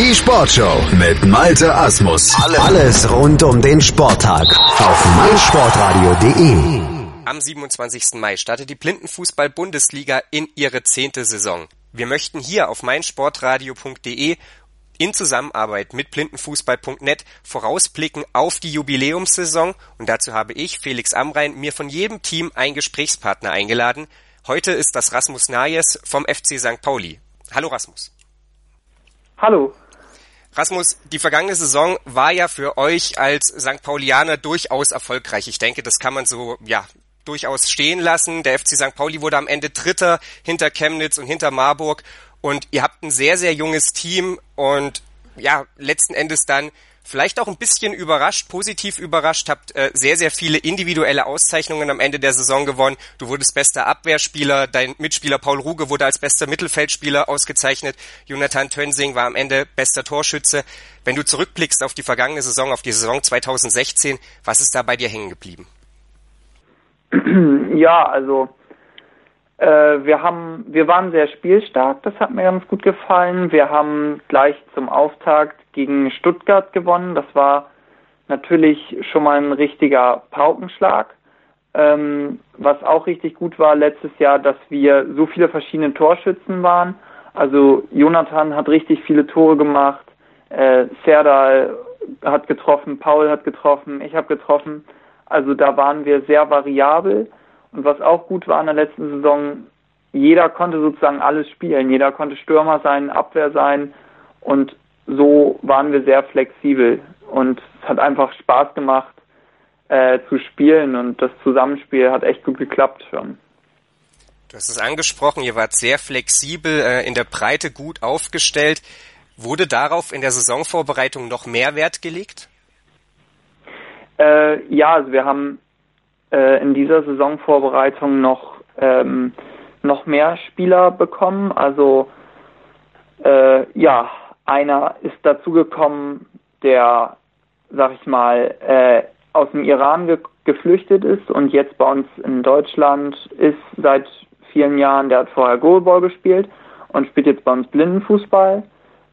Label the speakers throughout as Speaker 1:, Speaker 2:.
Speaker 1: Die Sportshow mit Malte Asmus. Alles rund um den Sporttag auf meinsportradio.de.
Speaker 2: Am 27. Mai startet die Blindenfußball-Bundesliga in ihre zehnte Saison. Wir möchten hier auf meinsportradio.de in Zusammenarbeit mit blindenfußball.net vorausblicken auf die Jubiläumssaison und dazu habe ich, Felix Amrein, mir von jedem Team einen Gesprächspartner eingeladen. Heute ist das Rasmus Najes vom FC St. Pauli. Hallo Rasmus.
Speaker 3: Hallo.
Speaker 2: Rasmus, die vergangene Saison war ja für euch als St. Paulianer durchaus erfolgreich. Ich denke, das kann man so, ja, durchaus stehen lassen. Der FC St. Pauli wurde am Ende Dritter hinter Chemnitz und hinter Marburg. Und ihr habt ein sehr, sehr junges Team und ja, letzten Endes dann vielleicht auch ein bisschen überrascht, positiv überrascht, habt äh, sehr, sehr viele individuelle Auszeichnungen am Ende der Saison gewonnen. Du wurdest bester Abwehrspieler, dein Mitspieler Paul Ruge wurde als bester Mittelfeldspieler ausgezeichnet, Jonathan Tönsing war am Ende bester Torschütze. Wenn du zurückblickst auf die vergangene Saison, auf die Saison 2016, was ist da bei dir hängen geblieben?
Speaker 3: Ja, also äh, wir haben, wir waren sehr spielstark, das hat mir ganz gut gefallen. Wir haben gleich zum Auftakt gegen Stuttgart gewonnen. Das war natürlich schon mal ein richtiger Paukenschlag. Ähm, was auch richtig gut war letztes Jahr, dass wir so viele verschiedene Torschützen waren. Also Jonathan hat richtig viele Tore gemacht, äh, Serdal hat getroffen, Paul hat getroffen, ich habe getroffen. Also da waren wir sehr variabel. Und was auch gut war in der letzten Saison, jeder konnte sozusagen alles spielen. Jeder konnte Stürmer sein, Abwehr sein. Und waren wir sehr flexibel. Und es hat einfach Spaß gemacht äh, zu spielen. Und das Zusammenspiel hat echt gut geklappt schon.
Speaker 2: Du hast es angesprochen, ihr wart sehr flexibel, äh, in der Breite gut aufgestellt. Wurde darauf in der Saisonvorbereitung noch mehr Wert gelegt?
Speaker 3: Äh, ja, also wir haben äh, in dieser Saisonvorbereitung noch ähm, noch mehr Spieler bekommen. Also äh, ja, einer ist dazugekommen, der, sag ich mal, äh, aus dem Iran ge geflüchtet ist und jetzt bei uns in Deutschland ist seit vielen Jahren. Der hat vorher Goalball gespielt und spielt jetzt bei uns Blindenfußball.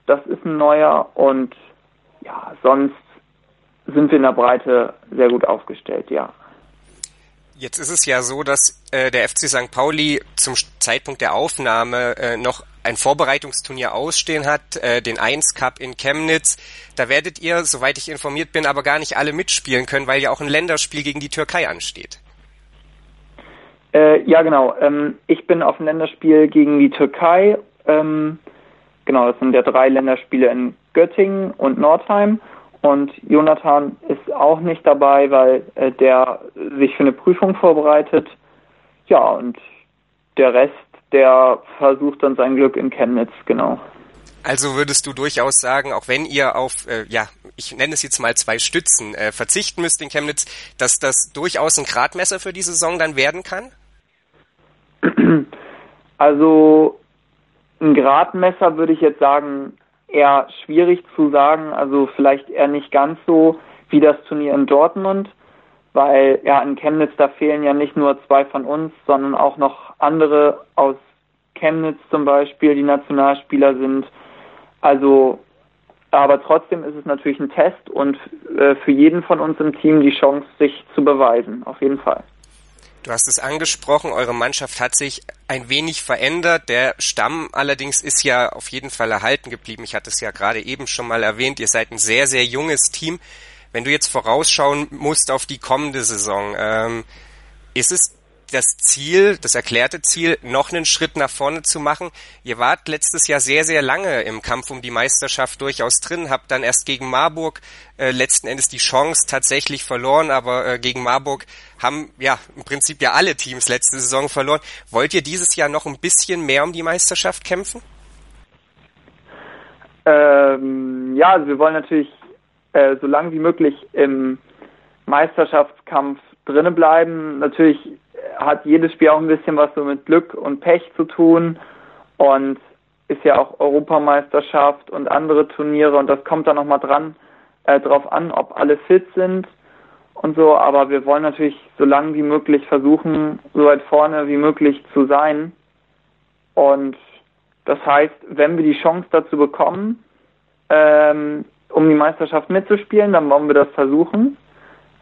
Speaker 3: Das ist ein neuer und ja, sonst sind wir in der Breite sehr gut aufgestellt, ja.
Speaker 2: Jetzt ist es ja so, dass äh, der FC St. Pauli zum Zeitpunkt der Aufnahme äh, noch ein Vorbereitungsturnier ausstehen hat, äh, den 1 Cup in Chemnitz. Da werdet ihr, soweit ich informiert bin, aber gar nicht alle mitspielen können, weil ja auch ein Länderspiel gegen die Türkei ansteht.
Speaker 3: Äh, ja, genau. Ähm, ich bin auf dem Länderspiel gegen die Türkei. Ähm, genau, das sind ja drei Länderspiele in Göttingen und Nordheim. Und Jonathan ist auch nicht dabei, weil äh, der sich für eine Prüfung vorbereitet. Ja, und der Rest, der versucht dann sein Glück in Chemnitz, genau.
Speaker 2: Also würdest du durchaus sagen, auch wenn ihr auf, äh, ja, ich nenne es jetzt mal zwei Stützen, äh, verzichten müsst in Chemnitz, dass das durchaus ein Gradmesser für die Saison dann werden kann?
Speaker 3: Also ein Gradmesser würde ich jetzt sagen, eher schwierig zu sagen, also vielleicht eher nicht ganz so wie das Turnier in Dortmund, weil ja in Chemnitz da fehlen ja nicht nur zwei von uns, sondern auch noch andere aus Chemnitz zum Beispiel, die Nationalspieler sind. Also, aber trotzdem ist es natürlich ein Test und äh, für jeden von uns im Team die Chance, sich zu beweisen, auf jeden Fall.
Speaker 2: Du hast es angesprochen, eure Mannschaft hat sich ein wenig verändert. Der Stamm allerdings ist ja auf jeden Fall erhalten geblieben. Ich hatte es ja gerade eben schon mal erwähnt. Ihr seid ein sehr, sehr junges Team. Wenn du jetzt vorausschauen musst auf die kommende Saison, ähm, ist es das Ziel, das erklärte Ziel, noch einen Schritt nach vorne zu machen. Ihr wart letztes Jahr sehr, sehr lange im Kampf um die Meisterschaft durchaus drin, habt dann erst gegen Marburg äh, letzten Endes die Chance tatsächlich verloren, aber äh, gegen Marburg haben ja im Prinzip ja alle Teams letzte Saison verloren. Wollt ihr dieses Jahr noch ein bisschen mehr um die Meisterschaft kämpfen?
Speaker 3: Ähm, ja, also wir wollen natürlich äh, so lange wie möglich im Meisterschaftskampf drinnen bleiben. Natürlich hat jedes Spiel auch ein bisschen was so mit Glück und Pech zu tun und ist ja auch Europameisterschaft und andere Turniere und das kommt dann nochmal dran äh, drauf an, ob alle fit sind und so, aber wir wollen natürlich so lange wie möglich versuchen, so weit vorne wie möglich zu sein. Und das heißt, wenn wir die Chance dazu bekommen, ähm, um die Meisterschaft mitzuspielen, dann wollen wir das versuchen.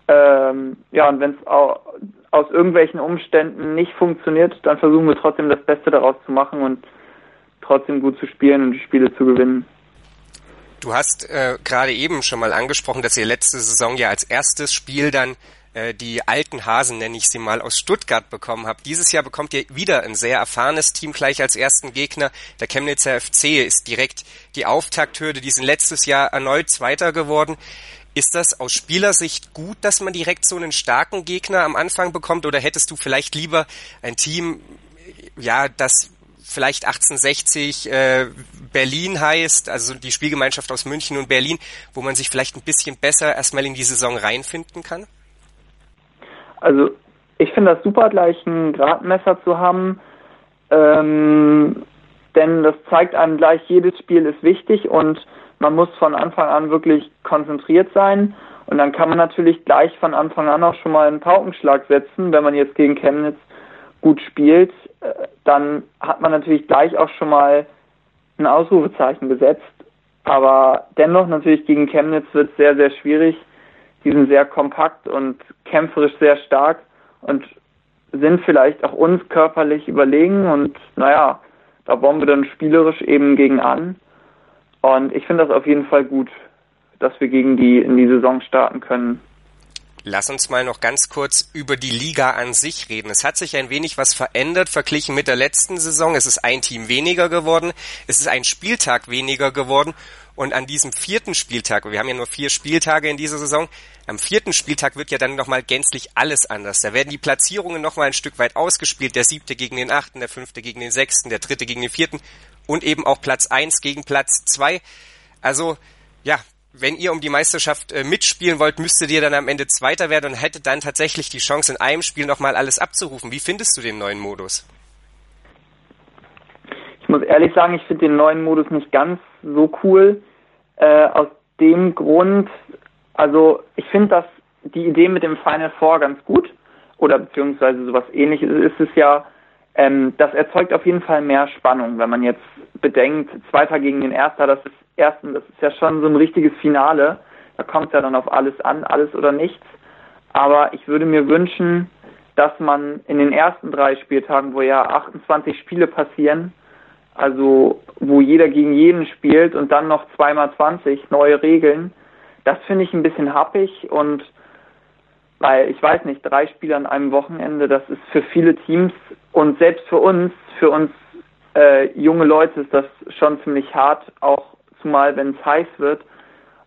Speaker 3: Ähm, ja, und wenn es aus irgendwelchen Umständen nicht funktioniert, dann versuchen wir trotzdem das Beste daraus zu machen und trotzdem gut zu spielen und die Spiele zu gewinnen.
Speaker 2: Du hast äh, gerade eben schon mal angesprochen, dass ihr letzte Saison ja als erstes Spiel dann äh, die alten Hasen, nenne ich sie mal, aus Stuttgart bekommen habt. Dieses Jahr bekommt ihr wieder ein sehr erfahrenes Team gleich als ersten Gegner. Der Chemnitzer FC ist direkt die Auftakthürde. Die sind letztes Jahr erneut Zweiter geworden. Ist das aus Spielersicht gut, dass man direkt so einen starken Gegner am Anfang bekommt oder hättest du vielleicht lieber ein Team, ja, das vielleicht 1860 äh, Berlin heißt, also die Spielgemeinschaft aus München und Berlin, wo man sich vielleicht ein bisschen besser erstmal in die Saison reinfinden kann?
Speaker 3: Also ich finde das super, gleich ein Gradmesser zu haben, ähm, denn das zeigt einem gleich, jedes Spiel ist wichtig und man muss von Anfang an wirklich konzentriert sein. Und dann kann man natürlich gleich von Anfang an auch schon mal einen Paukenschlag setzen, wenn man jetzt gegen Chemnitz gut spielt, äh, dann hat man natürlich gleich auch schon mal ein Ausrufezeichen gesetzt. Aber dennoch natürlich gegen Chemnitz wird es sehr, sehr schwierig, die sind sehr kompakt und kämpferisch sehr stark und sind vielleicht auch uns körperlich überlegen und naja, da wollen wir dann spielerisch eben gegen an. Und ich finde das auf jeden Fall gut, dass wir gegen die in die Saison starten können.
Speaker 2: Lass uns mal noch ganz kurz über die Liga an sich reden. Es hat sich ein wenig was verändert verglichen mit der letzten Saison. Es ist ein Team weniger geworden. Es ist ein Spieltag weniger geworden. Und an diesem vierten Spieltag, wir haben ja nur vier Spieltage in dieser Saison, am vierten Spieltag wird ja dann nochmal gänzlich alles anders. Da werden die Platzierungen nochmal ein Stück weit ausgespielt. Der siebte gegen den achten, der fünfte gegen den sechsten, der dritte gegen den vierten und eben auch Platz eins gegen Platz zwei. Also, ja, wenn ihr um die Meisterschaft äh, mitspielen wollt, müsstet ihr dann am Ende Zweiter werden und hättet dann tatsächlich die Chance, in einem Spiel nochmal alles abzurufen. Wie findest du den neuen Modus?
Speaker 3: Ich muss ehrlich sagen, ich finde den neuen Modus nicht ganz so cool. Äh, aus dem Grund, also ich finde das die Idee mit dem Final Four ganz gut oder beziehungsweise sowas ähnliches ist es ja. Ähm, das erzeugt auf jeden Fall mehr Spannung, wenn man jetzt bedenkt, Zweiter gegen den Erster, das ist Ersten, das ist ja schon so ein richtiges Finale. Da kommt es ja dann auf alles an, alles oder nichts. Aber ich würde mir wünschen, dass man in den ersten drei Spieltagen, wo ja 28 Spiele passieren, also wo jeder gegen jeden spielt und dann noch zweimal 20 neue Regeln, das finde ich ein bisschen happig und weil ich weiß nicht, drei Spiele an einem Wochenende, das ist für viele Teams und selbst für uns, für uns äh, junge Leute ist das schon ziemlich hart, auch zumal wenn es heiß wird.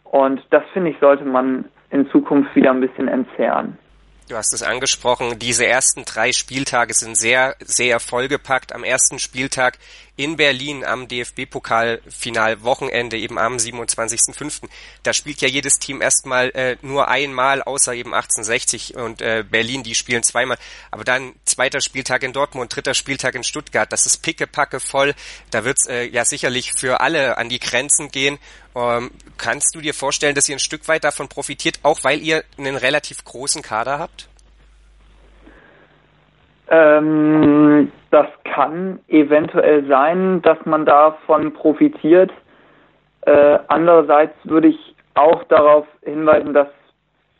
Speaker 3: Und das finde ich, sollte man in Zukunft wieder ein bisschen entzerren.
Speaker 2: Du hast es angesprochen, diese ersten drei Spieltage sind sehr, sehr vollgepackt. Am ersten Spieltag in Berlin am DFB-Pokalfinal-Wochenende, eben am 27.05. Da spielt ja jedes Team erstmal äh, nur einmal, außer eben 1860 und äh, Berlin, die spielen zweimal. Aber dann zweiter Spieltag in Dortmund, dritter Spieltag in Stuttgart, das ist pickepacke voll. Da wird's äh, ja sicherlich für alle an die Grenzen gehen. Ähm, kannst du dir vorstellen, dass ihr ein Stück weit davon profitiert, auch weil ihr einen relativ großen Kader habt?
Speaker 3: Ähm, das kann eventuell sein, dass man davon profitiert. Äh, andererseits würde ich auch darauf hinweisen, dass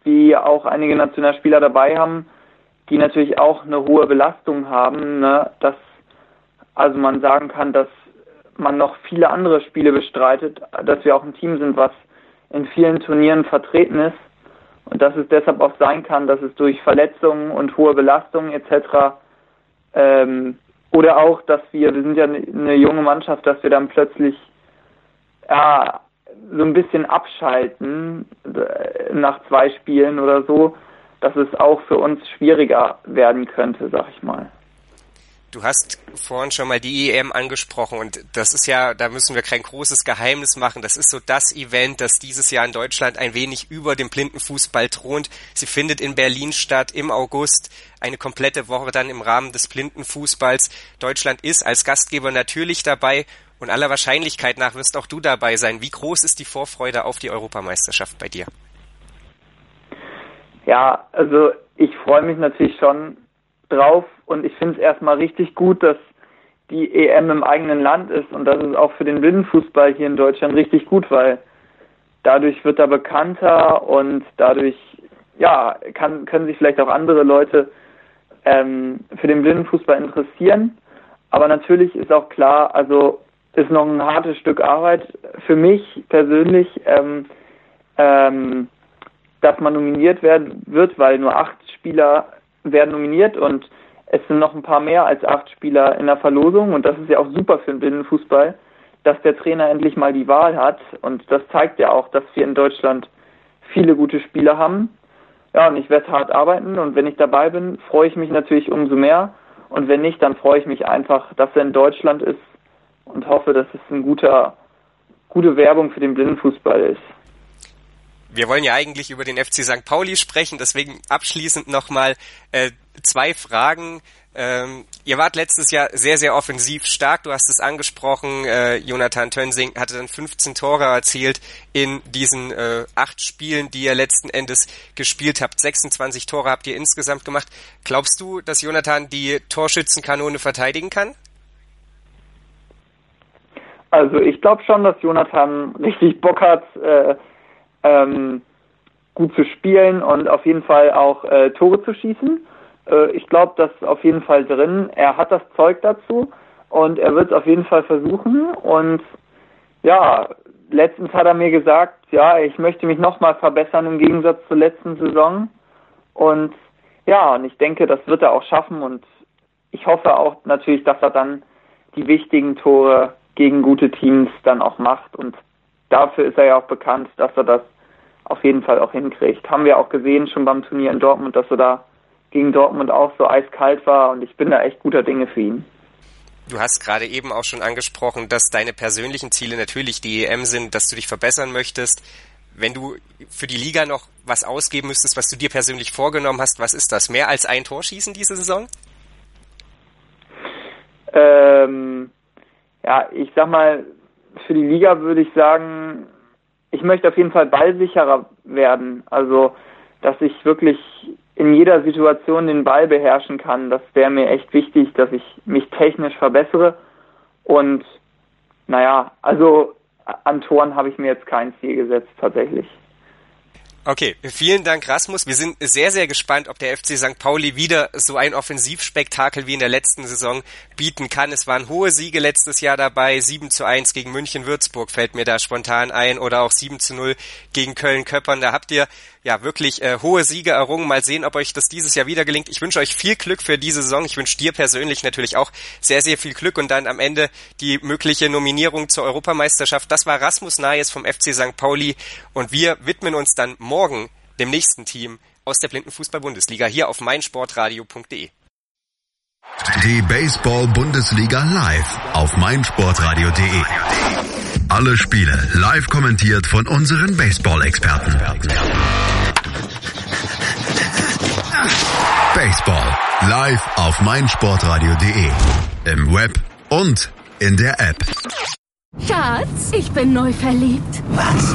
Speaker 3: wir auch einige Nationalspieler dabei haben, die natürlich auch eine hohe Belastung haben, ne? dass also man sagen kann, dass man noch viele andere Spiele bestreitet, dass wir auch ein Team sind, was in vielen Turnieren vertreten ist und dass es deshalb auch sein kann, dass es durch Verletzungen und hohe Belastungen etc. Ähm, oder auch, dass wir, wir sind ja eine junge Mannschaft, dass wir dann plötzlich ja, so ein bisschen abschalten äh, nach zwei Spielen oder so, dass es auch für uns schwieriger werden könnte, sag ich mal.
Speaker 2: Du hast vorhin schon mal die EM angesprochen und das ist ja, da müssen wir kein großes Geheimnis machen. Das ist so das Event, das dieses Jahr in Deutschland ein wenig über dem Blindenfußball thront. Sie findet in Berlin statt im August, eine komplette Woche dann im Rahmen des Blindenfußballs. Deutschland ist als Gastgeber natürlich dabei und aller Wahrscheinlichkeit nach wirst auch du dabei sein. Wie groß ist die Vorfreude auf die Europameisterschaft bei dir?
Speaker 3: Ja, also ich freue mich natürlich schon drauf und ich finde es erstmal richtig gut, dass die EM im eigenen Land ist und das ist auch für den Blindenfußball hier in Deutschland richtig gut, weil dadurch wird er bekannter und dadurch ja, kann, können sich vielleicht auch andere Leute ähm, für den Blindenfußball interessieren. Aber natürlich ist auch klar, also ist noch ein hartes Stück Arbeit für mich persönlich, ähm, ähm, dass man nominiert werden wird, weil nur acht Spieler werden nominiert und es sind noch ein paar mehr als acht Spieler in der Verlosung und das ist ja auch super für den Blindenfußball, dass der Trainer endlich mal die Wahl hat und das zeigt ja auch, dass wir in Deutschland viele gute Spieler haben ja, und ich werde hart arbeiten und wenn ich dabei bin, freue ich mich natürlich umso mehr. Und wenn nicht, dann freue ich mich einfach, dass er in Deutschland ist und hoffe, dass es eine gute, gute Werbung für den Blindenfußball ist.
Speaker 2: Wir wollen ja eigentlich über den FC St. Pauli sprechen, deswegen abschließend nochmal äh, zwei Fragen. Ähm, ihr wart letztes Jahr sehr, sehr offensiv stark. Du hast es angesprochen. Äh, Jonathan Tönsing hatte dann 15 Tore erzielt in diesen äh, acht Spielen, die ihr letzten Endes gespielt habt. 26 Tore habt ihr insgesamt gemacht. Glaubst du, dass Jonathan die Torschützenkanone verteidigen kann?
Speaker 3: Also ich glaube schon, dass Jonathan richtig Bock hat, äh, ähm, gut zu spielen und auf jeden Fall auch äh, Tore zu schießen. Äh, ich glaube, das ist auf jeden Fall drin. Er hat das Zeug dazu und er wird es auf jeden Fall versuchen. Und ja, letztens hat er mir gesagt, ja, ich möchte mich nochmal verbessern im Gegensatz zur letzten Saison. Und ja, und ich denke, das wird er auch schaffen. Und ich hoffe auch natürlich, dass er dann die wichtigen Tore gegen gute Teams dann auch macht. Und dafür ist er ja auch bekannt, dass er das auf jeden Fall auch hinkriegt. Haben wir auch gesehen schon beim Turnier in Dortmund, dass er da gegen Dortmund auch so eiskalt war und ich bin da echt guter Dinge für ihn.
Speaker 2: Du hast gerade eben auch schon angesprochen, dass deine persönlichen Ziele natürlich die EM sind, dass du dich verbessern möchtest. Wenn du für die Liga noch was ausgeben müsstest, was du dir persönlich vorgenommen hast, was ist das? Mehr als ein Tor schießen diese Saison?
Speaker 3: Ähm, ja, ich sag mal, für die Liga würde ich sagen, ich möchte auf jeden Fall ballsicherer werden. Also, dass ich wirklich in jeder Situation den Ball beherrschen kann. Das wäre mir echt wichtig, dass ich mich technisch verbessere. Und naja, also an Toren habe ich mir jetzt kein Ziel gesetzt tatsächlich.
Speaker 2: Okay, vielen Dank Rasmus. Wir sind sehr, sehr gespannt, ob der FC St. Pauli wieder so ein Offensivspektakel wie in der letzten Saison bieten kann. Es waren hohe Siege letztes Jahr dabei. 7 zu 1 gegen München-Würzburg fällt mir da spontan ein oder auch 7 zu 0 gegen Köln-Köppern. Da habt ihr ja wirklich äh, hohe Siege errungen. Mal sehen, ob euch das dieses Jahr wieder gelingt. Ich wünsche euch viel Glück für diese Saison. Ich wünsche dir persönlich natürlich auch sehr, sehr viel Glück und dann am Ende die mögliche Nominierung zur Europameisterschaft. Das war Rasmus Nayes vom FC St. Pauli und wir widmen uns dann morgen dem nächsten Team aus der Blindenfußball-Bundesliga hier auf meinsportradio.de.
Speaker 1: Die Baseball-Bundesliga live auf meinsportradio.de. Alle Spiele live kommentiert von unseren Baseball-Experten. Baseball live auf meinsportradio.de. Im Web und in der App.
Speaker 4: Schatz, ich bin neu verliebt.
Speaker 5: Was?